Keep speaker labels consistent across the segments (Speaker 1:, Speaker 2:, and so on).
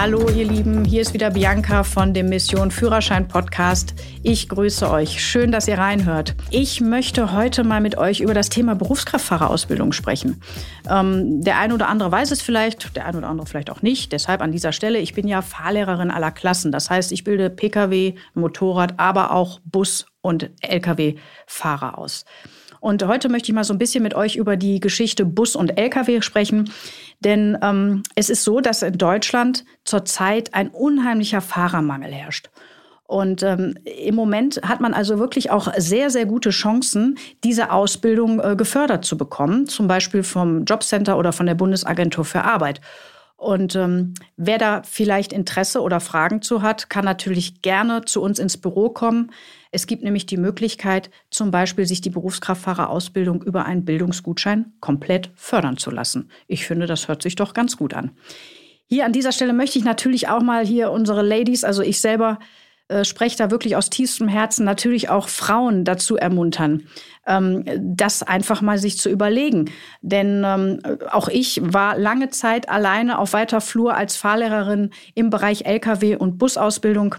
Speaker 1: Hallo ihr Lieben, hier ist wieder Bianca von dem Mission Führerschein Podcast. Ich grüße euch. Schön, dass ihr reinhört. Ich möchte heute mal mit euch über das Thema Berufskraftfahrerausbildung sprechen. Ähm, der eine oder andere weiß es vielleicht, der eine oder andere vielleicht auch nicht. Deshalb an dieser Stelle, ich bin ja Fahrlehrerin aller Klassen. Das heißt, ich bilde Pkw, Motorrad, aber auch Bus- und Lkw-Fahrer aus. Und heute möchte ich mal so ein bisschen mit euch über die Geschichte Bus und Lkw sprechen. Denn ähm, es ist so, dass in Deutschland zurzeit ein unheimlicher Fahrermangel herrscht. Und ähm, im Moment hat man also wirklich auch sehr, sehr gute Chancen, diese Ausbildung äh, gefördert zu bekommen, zum Beispiel vom Jobcenter oder von der Bundesagentur für Arbeit. Und ähm, wer da vielleicht Interesse oder Fragen zu hat, kann natürlich gerne zu uns ins Büro kommen. Es gibt nämlich die Möglichkeit, zum Beispiel sich die Berufskraftfahrerausbildung über einen Bildungsgutschein komplett fördern zu lassen. Ich finde, das hört sich doch ganz gut an. Hier an dieser Stelle möchte ich natürlich auch mal hier unsere Ladies, also ich selber, äh, spreche da wirklich aus tiefstem Herzen natürlich auch Frauen dazu ermuntern, ähm, das einfach mal sich zu überlegen. Denn ähm, auch ich war lange Zeit alleine auf weiter Flur als Fahrlehrerin im Bereich Lkw- und Busausbildung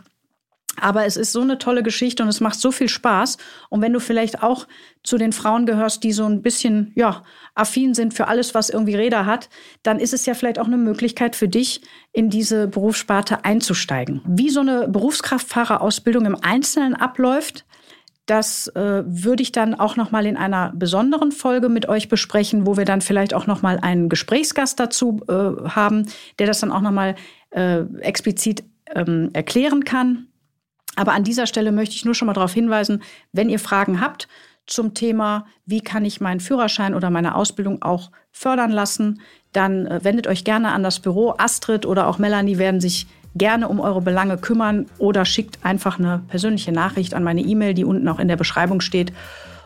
Speaker 1: aber es ist so eine tolle Geschichte und es macht so viel Spaß. Und wenn du vielleicht auch zu den Frauen gehörst, die so ein bisschen, ja, affin sind für alles, was irgendwie Räder hat, dann ist es ja vielleicht auch eine Möglichkeit für dich, in diese Berufssparte einzusteigen. Wie so eine Berufskraftfahrerausbildung im Einzelnen abläuft, das äh, würde ich dann auch noch mal in einer besonderen Folge mit euch besprechen, wo wir dann vielleicht auch noch mal einen Gesprächsgast dazu äh, haben, der das dann auch noch mal äh, explizit ähm, erklären kann. Aber an dieser Stelle möchte ich nur schon mal darauf hinweisen, wenn ihr Fragen habt zum Thema, wie kann ich meinen Führerschein oder meine Ausbildung auch fördern lassen, dann äh, wendet euch gerne an das Büro. Astrid oder auch Melanie werden sich gerne um eure Belange kümmern oder schickt einfach eine persönliche Nachricht an meine E-Mail, die unten auch in der Beschreibung steht.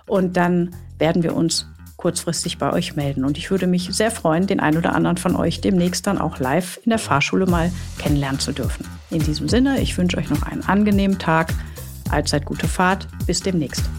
Speaker 1: Und dann werden wir uns kurzfristig bei euch melden. Und ich würde mich sehr freuen, den einen oder anderen von euch demnächst dann auch live in der Fahrschule mal kennenlernen zu dürfen. In diesem Sinne, ich wünsche euch noch einen angenehmen Tag. Allzeit gute Fahrt. Bis demnächst.